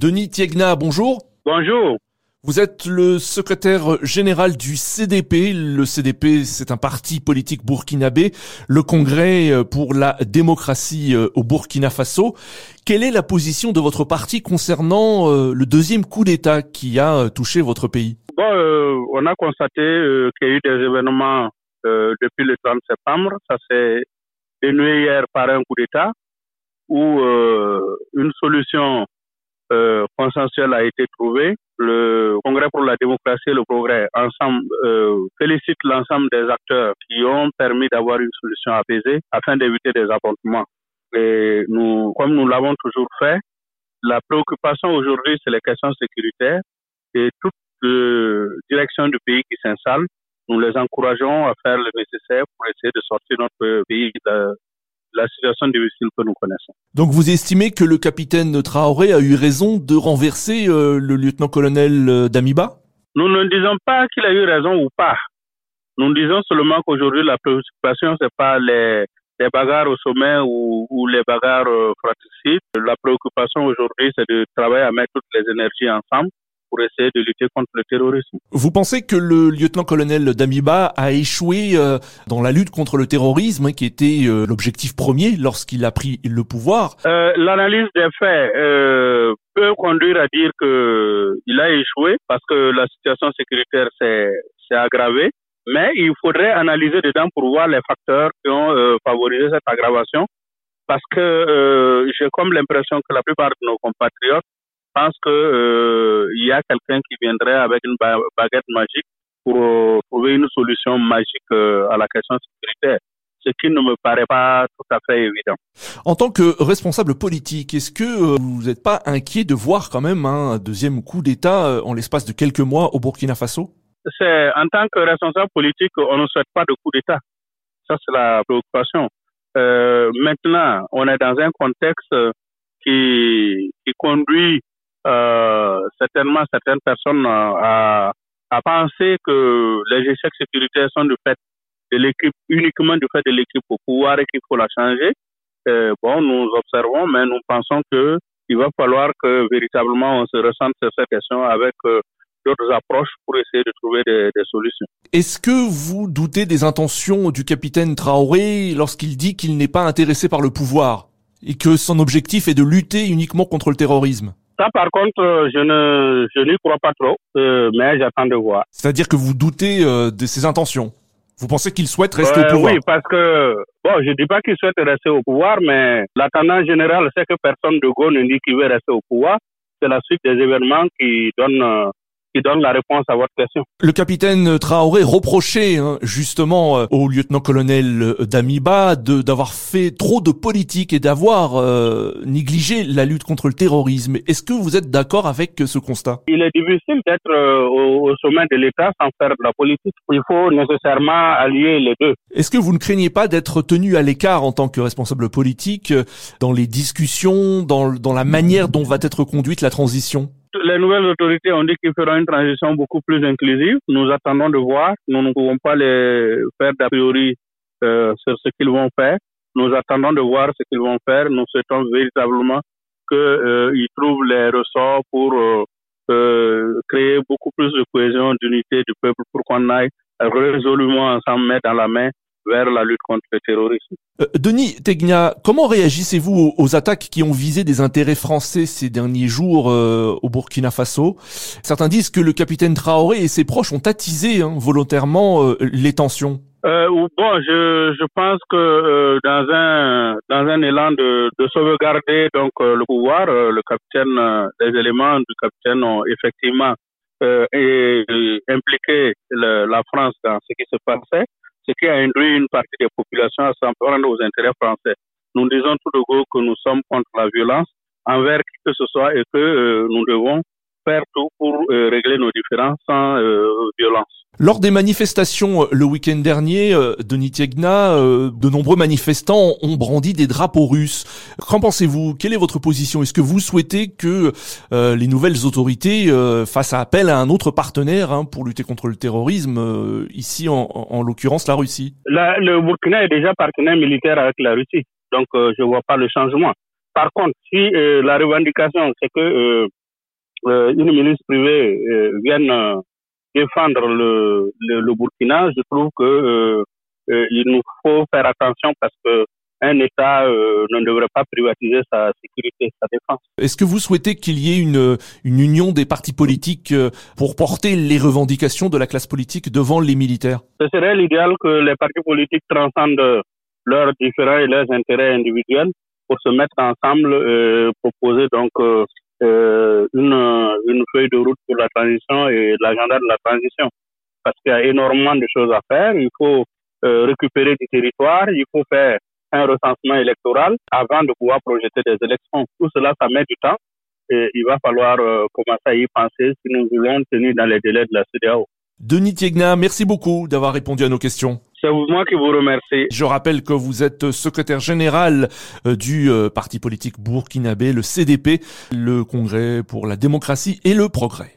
Denis Tiegna, bonjour. Bonjour. Vous êtes le secrétaire général du CDP. Le CDP, c'est un parti politique burkinabé, le Congrès euh, pour la démocratie euh, au Burkina Faso. Quelle est la position de votre parti concernant euh, le deuxième coup d'État qui a touché votre pays? Bon, on a constaté qu'il y a eu des événements depuis le 30 septembre. Ça s'est dénoué hier par un coup d'État où une solution euh, consensuel a été trouvé. Le Congrès pour la démocratie et le progrès ensemble euh, félicite l'ensemble des acteurs qui ont permis d'avoir une solution apaisée afin d'éviter des affrontements. Et nous, comme nous l'avons toujours fait, la préoccupation aujourd'hui, c'est les questions sécuritaires et toute euh, direction du pays qui s'installe. Nous les encourageons à faire le nécessaire pour essayer de sortir notre pays de, la situation difficile que nous connaissons. Donc vous estimez que le capitaine Traoré a eu raison de renverser euh, le lieutenant-colonel euh, Damiba? Nous ne disons pas qu'il a eu raison ou pas. Nous disons seulement qu'aujourd'hui la préoccupation c'est pas les, les bagarres au sommet ou, ou les bagarres euh, fratricides. La préoccupation aujourd'hui c'est de travailler à mettre toutes les énergies ensemble pour essayer de lutter contre le terrorisme. Vous pensez que le lieutenant-colonel Damiba a échoué euh, dans la lutte contre le terrorisme, hein, qui était euh, l'objectif premier lorsqu'il a pris le pouvoir? Euh, L'analyse des faits euh, peut conduire à dire que il a échoué parce que la situation sécuritaire s'est aggravée. Mais il faudrait analyser dedans pour voir les facteurs qui ont favorisé cette aggravation. Parce que j'ai comme l'impression que la plupart de nos compatriotes pense que euh, il y a quelqu'un qui viendrait avec une baguette magique pour euh, trouver une solution magique euh, à la question sécuritaire ce qui ne me paraît pas tout à fait évident. En tant que responsable politique, est-ce que vous n'êtes pas inquiet de voir quand même un deuxième coup d'État en l'espace de quelques mois au Burkina Faso? C'est en tant que responsable politique, on ne souhaite pas de coup d'État. Ça, c'est la préoccupation. Euh, maintenant, on est dans un contexte qui, qui conduit certainement certaines personnes euh, à, à penser que les échecs sécuritaires sont du fait de l'équipe, uniquement du fait de l'équipe au pouvoir et qu'il faut la changer. Euh, bon, nous observons, mais nous pensons que il va falloir que véritablement on se ressente sur cette question avec euh, d'autres approches pour essayer de trouver des, des solutions. Est-ce que vous doutez des intentions du capitaine Traoré lorsqu'il dit qu'il n'est pas intéressé par le pouvoir et que son objectif est de lutter uniquement contre le terrorisme? Ça, par contre, euh, je ne, je n'y crois pas trop, euh, mais j'attends de voir. C'est-à-dire que vous doutez euh, de ses intentions. Vous pensez qu'il souhaite rester au pouvoir? Oui, parce que bon, je dis pas qu'il souhaite rester au pouvoir, mais la tendance générale, c'est que personne de Gaulle ne dit qu'il veut rester au pouvoir. C'est la suite des événements qui donnent qui donne la réponse à votre question. Le capitaine Traoré reprochait hein, justement euh, au lieutenant-colonel euh, Damiba d'avoir fait trop de politique et d'avoir euh, négligé la lutte contre le terrorisme. Est-ce que vous êtes d'accord avec ce constat? Il est difficile d'être au, sommet de l'État sans faire de la politique. Il faut nécessairement allier les deux. Est-ce que vous ne craignez pas d'être tenu à l'écart en tant que responsable politique dans les discussions, dans, dans la manière dont va être conduite la transition? Les nouvelles autorités ont dit qu'ils feront une transition beaucoup plus inclusive. Nous attendons de voir. Nous ne pouvons pas les faire d'a priori euh, sur ce qu'ils vont faire. Nous attendons de voir ce qu'ils vont faire. Nous souhaitons véritablement qu'ils euh, trouvent les ressorts pour euh, euh, créer beaucoup plus de cohésion, d'unité du peuple pour qu'on aille résolument ensemble mettre dans la main vers la lutte contre le terrorisme. Euh, Denis Tegna, comment réagissez-vous aux, attaques qui ont visé des intérêts français ces derniers jours euh, au Burkina Faso? Certains disent que le capitaine Traoré et ses proches ont attisé hein, volontairement euh, les tensions. bon, je, je pense que dans un dans un élan de, de sauvegarder donc le pouvoir, le capitaine, les éléments du capitaine ont effectivement et, impliqué la France dans ce qui se passait ce qui a induit une partie des populations à s'en prendre aux intérêts français. Nous disons tout de go que nous sommes contre la violence envers qui que ce soit et que euh, nous devons faire tout pour euh, régler nos différends sans euh, violence. Lors des manifestations le week-end dernier, de Nitiegna, de nombreux manifestants ont brandi des drapeaux russes. Qu'en pensez-vous? Quelle est votre position? Est-ce que vous souhaitez que les nouvelles autorités fassent appel à un autre partenaire hein, pour lutter contre le terrorisme, ici en, en l'occurrence la Russie? Le Burkina est déjà partenaire militaire avec la Russie, donc je ne vois pas le changement. Par contre, si la revendication c'est que une milice privée vienne défendre le, le, Burkina, je trouve que il nous faut faire attention parce que un État euh, ne devrait pas privatiser sa sécurité, sa défense. Est-ce que vous souhaitez qu'il y ait une, une union des partis politiques euh, pour porter les revendications de la classe politique devant les militaires? Ce serait l'idéal que les partis politiques transcendent leurs différents et leurs intérêts individuels pour se mettre ensemble et proposer donc euh, de route pour la transition et l'agenda de la transition. Parce qu'il y a énormément de choses à faire. Il faut récupérer du territoire, il faut faire un recensement électoral avant de pouvoir projeter des élections. Tout cela, ça met du temps et il va falloir euh, commencer à y penser si nous voulons tenir dans les délais de la CDAO. Denis Tiegna, merci beaucoup d'avoir répondu à nos questions. Je rappelle que vous êtes secrétaire général euh, du euh, parti politique burkinabé, le CDP, le Congrès pour la démocratie et le progrès.